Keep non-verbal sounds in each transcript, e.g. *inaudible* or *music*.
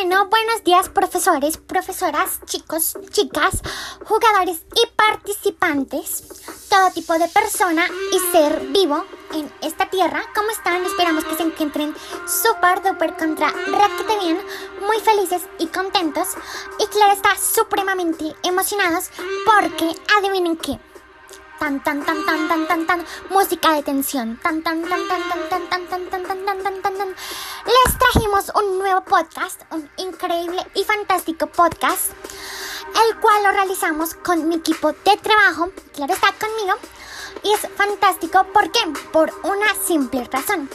Bueno, buenos días profesores, profesoras, chicos, chicas, jugadores y participantes, todo tipo de persona y ser vivo en esta tierra. ¿Cómo están? Esperamos que se encuentren súper, duper contra raquete bien, muy felices y contentos. Y claro, está supremamente emocionados porque adivinen qué tan tan tan tan tan tan tan música de tensión tan tan tan tan tan tan tan tan tan tan tan tan tan les trajimos un nuevo podcast un increíble y fantástico podcast el cual lo realizamos con mi equipo de trabajo claro está conmigo y es fantástico ¿por qué? por una simple razón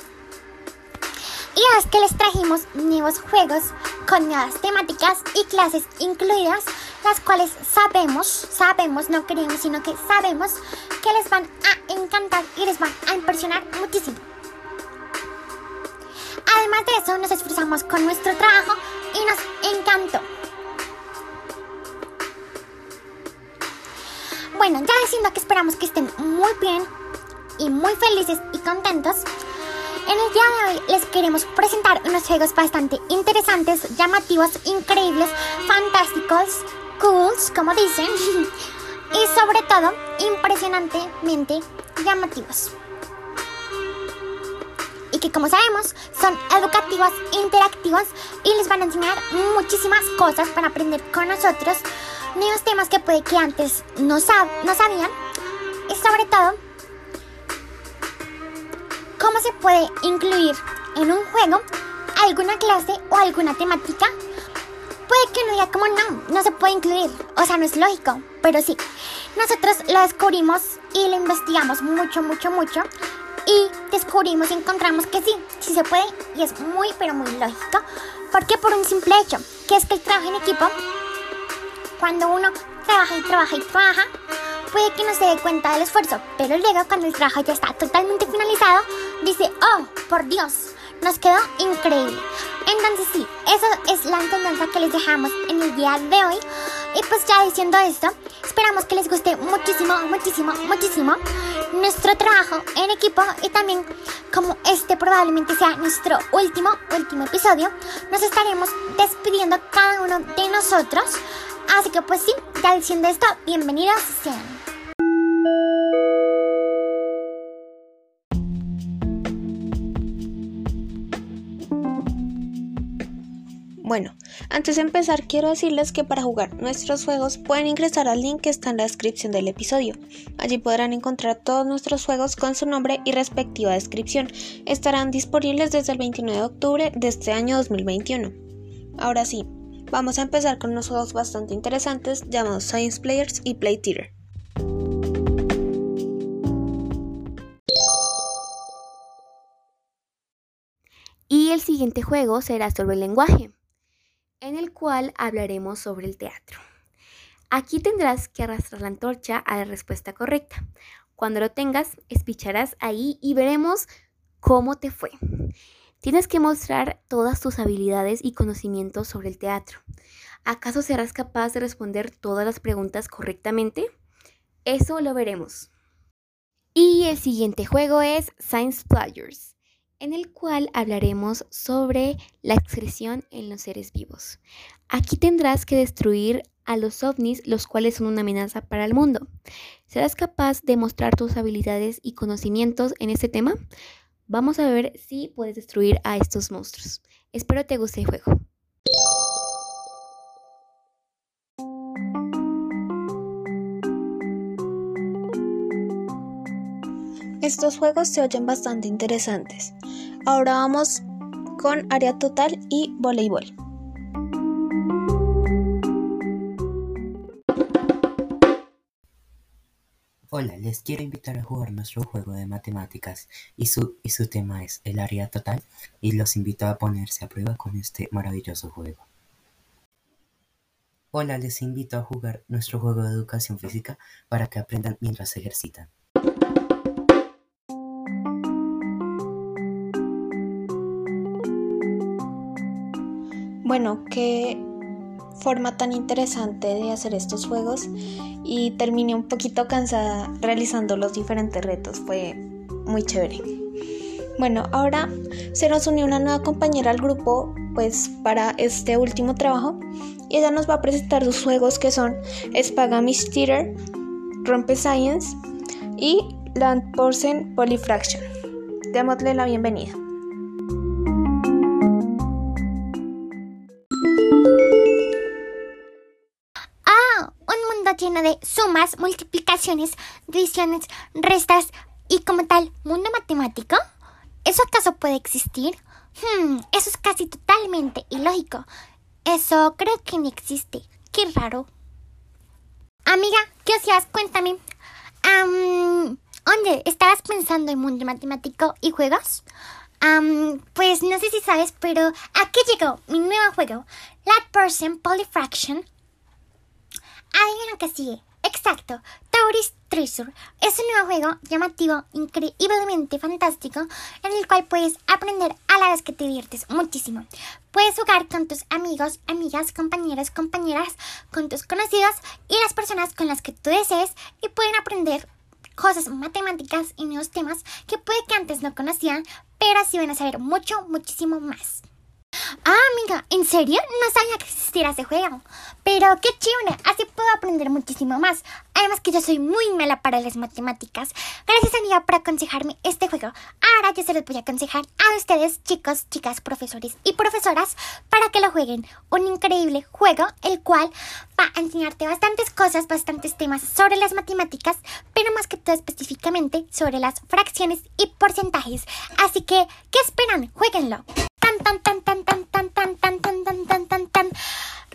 y es que les trajimos nuevos juegos con nuevas temáticas y clases incluidas, las cuales sabemos, sabemos, no creemos, sino que sabemos que les van a encantar y les van a impresionar muchísimo. Además de eso, nos esforzamos con nuestro trabajo y nos encantó. Bueno, ya diciendo que esperamos que estén muy bien y muy felices y contentos, en el día de hoy les queremos presentar unos juegos bastante interesantes, llamativos, increíbles, fantásticos, cools, como dicen, *laughs* y sobre todo impresionantemente llamativos. Y que como sabemos son educativos, interactivos y les van a enseñar muchísimas cosas para aprender con nosotros, nuevos temas que puede que antes no, no sabían y sobre todo cómo se puede incluir en un juego alguna clase o alguna temática. Puede que no diga como no, no se puede incluir, o sea, no es lógico, pero sí. Nosotros lo descubrimos y lo investigamos mucho, mucho, mucho y descubrimos y encontramos que sí, sí se puede y es muy, pero muy lógico. porque Por un simple hecho, que es que el trabajo en equipo, cuando uno trabaja y trabaja y trabaja, puede que no se dé cuenta del esfuerzo, pero luego cuando el trabajo ya está totalmente finalizado, dice, oh, por Dios, nos quedó increíble. Entonces sí, eso es la enseñanza que les dejamos en el día de hoy. Y pues ya diciendo esto, esperamos que les guste muchísimo, muchísimo, muchísimo nuestro trabajo en equipo y también como este probablemente sea nuestro último, último episodio, nos estaremos despidiendo cada uno de nosotros. Así que pues sí, ya diciendo esto, bienvenidos sean. Bueno, antes de empezar quiero decirles que para jugar nuestros juegos pueden ingresar al link que está en la descripción del episodio. Allí podrán encontrar todos nuestros juegos con su nombre y respectiva descripción. Estarán disponibles desde el 29 de octubre de este año 2021. Ahora sí, vamos a empezar con unos juegos bastante interesantes llamados Science Players y Play Theater. Y el siguiente juego será sobre el lenguaje en el cual hablaremos sobre el teatro. Aquí tendrás que arrastrar la antorcha a la respuesta correcta. Cuando lo tengas, espicharás ahí y veremos cómo te fue. Tienes que mostrar todas tus habilidades y conocimientos sobre el teatro. ¿Acaso serás capaz de responder todas las preguntas correctamente? Eso lo veremos. Y el siguiente juego es Science Players en el cual hablaremos sobre la excreción en los seres vivos. Aquí tendrás que destruir a los ovnis, los cuales son una amenaza para el mundo. ¿Serás capaz de mostrar tus habilidades y conocimientos en este tema? Vamos a ver si puedes destruir a estos monstruos. Espero te guste el juego. Estos juegos se oyen bastante interesantes. Ahora vamos con área total y voleibol. Hola, les quiero invitar a jugar nuestro juego de matemáticas y su, y su tema es el área total y los invito a ponerse a prueba con este maravilloso juego. Hola, les invito a jugar nuestro juego de educación física para que aprendan mientras ejercitan. Bueno, qué forma tan interesante de hacer estos juegos y terminé un poquito cansada realizando los diferentes retos, fue muy chévere. Bueno, ahora se nos unió una nueva compañera al grupo, pues para este último trabajo, y ella nos va a presentar sus juegos que son Spagamish Theater, Rompe Science y Land Porcelain Polyfraction. Démosle la bienvenida. Lleno de sumas, multiplicaciones, divisiones, restas y como tal, mundo matemático. ¿Eso acaso puede existir? Hmm, eso es casi totalmente ilógico. Eso creo que ni existe. Qué raro. Amiga, ¿qué hacías? Cuéntame. ¿Dónde? ¿Estabas pensando en mundo matemático y juegos? pues no sé si sabes, pero aquí llegó mi nuevo juego, Lat Person Polyfraction. Adivina que sigue. Exacto, Tauris Treasure es un nuevo juego llamativo, increíblemente fantástico, en el cual puedes aprender a la vez que te diviertes muchísimo. Puedes jugar con tus amigos, amigas, compañeros, compañeras, con tus conocidos y las personas con las que tú desees y pueden aprender cosas matemáticas y nuevos temas que puede que antes no conocían, pero así van a saber mucho, muchísimo más. Ah, amiga, ¿en serio? No sabía que existiera ese juego. Pero qué chévere, así puedo aprender muchísimo más. Además que yo soy muy mala para las matemáticas. Gracias amiga por aconsejarme este juego. Ahora yo se los voy a aconsejar a ustedes, chicos, chicas, profesores y profesoras, para que lo jueguen. Un increíble juego, el cual va a enseñarte bastantes cosas, bastantes temas sobre las matemáticas, pero más que todo específicamente sobre las fracciones y porcentajes. Así que, ¿qué esperan? Jueguenlo tan tan tan tan tan tan tan tan tan tan tan tan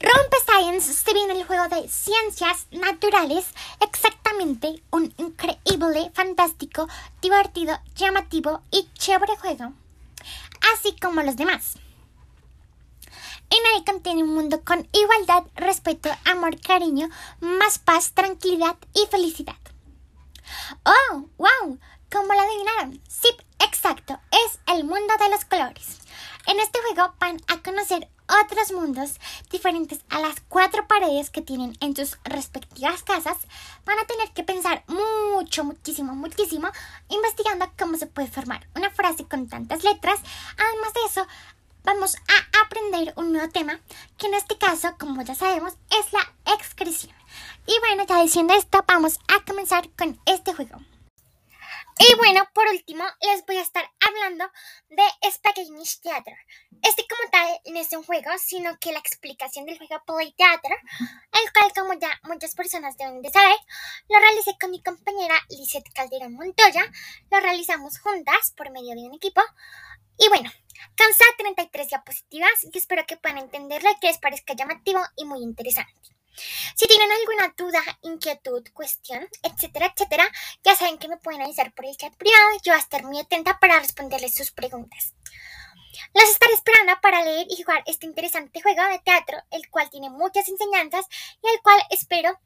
Rompe Science se viene el juego de ciencias naturales, exactamente un increíble, fantástico, divertido, llamativo y chévere juego, así como los demás. En él contiene un mundo con igualdad, respeto, amor, cariño, más paz, tranquilidad y felicidad. ¡Oh! ¡Wow! ¿Cómo lo adivinaron? Sí, exacto, es el mundo de los colores. En este juego van a conocer otros mundos diferentes a las cuatro paredes que tienen en sus respectivas casas. Van a tener que pensar mucho, muchísimo, muchísimo, investigando cómo se puede formar una frase con tantas letras. Además de eso, vamos a aprender un nuevo tema, que en este caso, como ya sabemos, es la excreción. Y bueno, ya diciendo esto, vamos a comenzar con este juego. Y bueno, por último, les voy a estar hablando de Spaghetti Theater. Este como tal no es un juego, sino que la explicación del juego Play Theater, el cual como ya muchas personas deben de saber, lo realicé con mi compañera Lizeth Calderón Montoya, lo realizamos juntas por medio de un equipo. Y bueno, cansa 33 diapositivas y espero que puedan entenderlo y que les parezca llamativo y muy interesante. Si tienen alguna duda, inquietud, cuestión, etcétera, etcétera, ya saben que me pueden avisar por el chat privado. Yo voy a estar muy atenta para responderles sus preguntas. Los estaré esperando para leer y jugar este interesante juego de teatro, el cual tiene muchas enseñanzas y el cual espero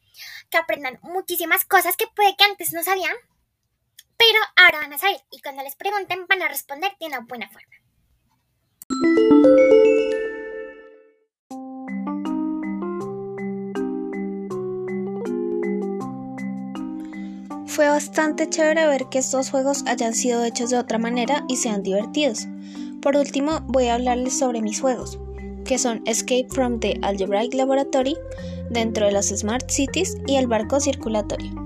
que aprendan muchísimas cosas que puede que antes no sabían, pero ahora van a saber y cuando les pregunten van a responder de una buena forma. Fue bastante chévere ver que estos juegos hayan sido hechos de otra manera y sean divertidos. Por último, voy a hablarles sobre mis juegos, que son Escape from the Algebraic Laboratory, dentro de las Smart Cities y el barco circulatorio.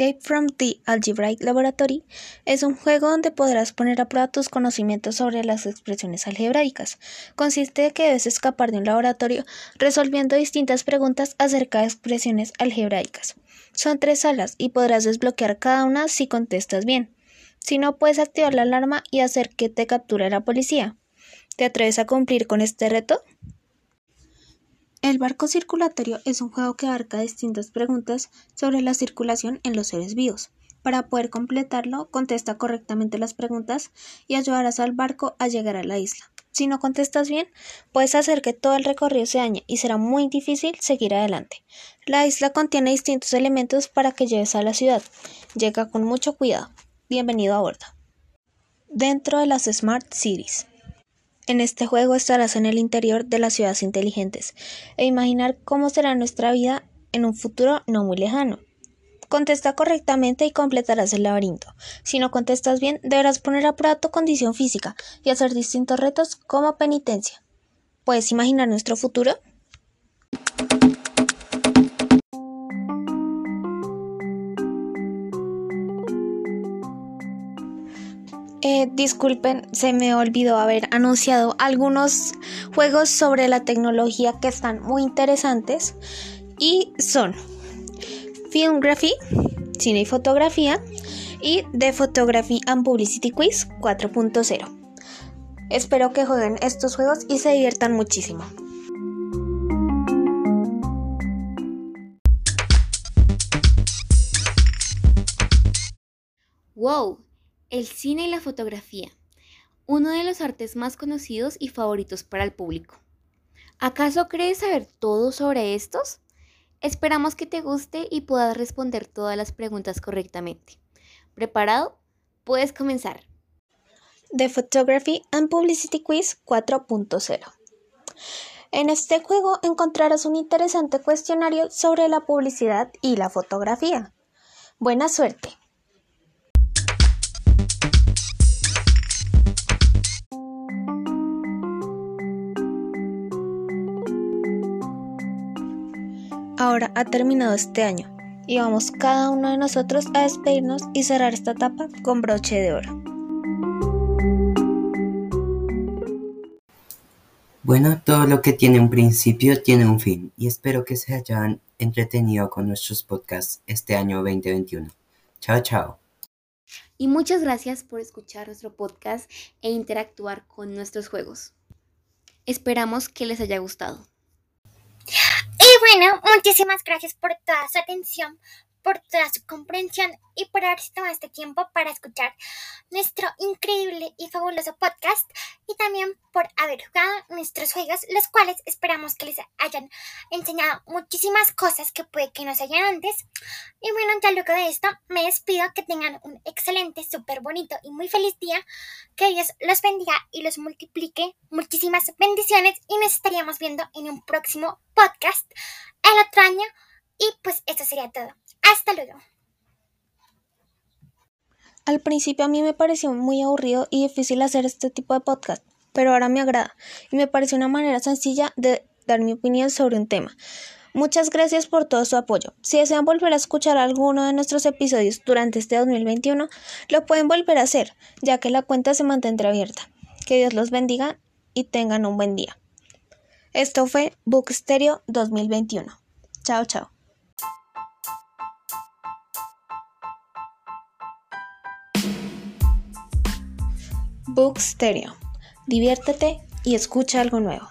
Escape from the Algebraic Laboratory es un juego donde podrás poner a prueba tus conocimientos sobre las expresiones algebraicas. Consiste en que debes escapar de un laboratorio resolviendo distintas preguntas acerca de expresiones algebraicas. Son tres salas y podrás desbloquear cada una si contestas bien. Si no, puedes activar la alarma y hacer que te capture la policía. ¿Te atreves a cumplir con este reto? El barco circulatorio es un juego que abarca distintas preguntas sobre la circulación en los seres vivos. Para poder completarlo, contesta correctamente las preguntas y ayudarás al barco a llegar a la isla. Si no contestas bien, puedes hacer que todo el recorrido se dañe y será muy difícil seguir adelante. La isla contiene distintos elementos para que llegues a la ciudad. Llega con mucho cuidado. Bienvenido a bordo. Dentro de las Smart Cities. En este juego estarás en el interior de las ciudades inteligentes e imaginar cómo será nuestra vida en un futuro no muy lejano. Contesta correctamente y completarás el laberinto. Si no contestas bien, deberás poner a prueba tu condición física y hacer distintos retos como penitencia. ¿Puedes imaginar nuestro futuro? Eh, disculpen, se me olvidó haber anunciado algunos juegos sobre la tecnología que están muy interesantes y son Filmgraphy, Cine y Fotografía y The Photography and Publicity Quiz 4.0. Espero que jueguen estos juegos y se diviertan muchísimo. ¡Wow! El cine y la fotografía, uno de los artes más conocidos y favoritos para el público. ¿Acaso crees saber todo sobre estos? Esperamos que te guste y puedas responder todas las preguntas correctamente. ¿Preparado? Puedes comenzar. The Photography and Publicity Quiz 4.0. En este juego encontrarás un interesante cuestionario sobre la publicidad y la fotografía. Buena suerte. Ahora ha terminado este año y vamos cada uno de nosotros a despedirnos y cerrar esta etapa con broche de oro. Bueno, todo lo que tiene un principio tiene un fin y espero que se hayan entretenido con nuestros podcasts este año 2021. Chao, chao. Y muchas gracias por escuchar nuestro podcast e interactuar con nuestros juegos. Esperamos que les haya gustado. Bueno, muchísimas gracias por toda su atención, por toda su comprensión y por haberse tomado este tiempo para escuchar nuestro increíble y fabuloso podcast y también por haber jugado nuestros juegos, los cuales esperamos que les hayan enseñado muchísimas cosas que puede que no se hayan antes. Y bueno, ya luego de esto me despido, que tengan un excelente, súper bonito y muy feliz día, que Dios los bendiga y los multiplique. Muchísimas bendiciones y nos estaríamos viendo en un próximo podcast el otro año. Y pues esto sería todo. Hasta luego. Al principio a mí me pareció muy aburrido y difícil hacer este tipo de podcast, pero ahora me agrada y me parece una manera sencilla de dar mi opinión sobre un tema. Muchas gracias por todo su apoyo. Si desean volver a escuchar alguno de nuestros episodios durante este 2021, lo pueden volver a hacer, ya que la cuenta se mantendrá abierta. Que Dios los bendiga y tengan un buen día. Esto fue Book Stereo 2021. Chao, chao. Book Stereo. Diviértete y escucha algo nuevo.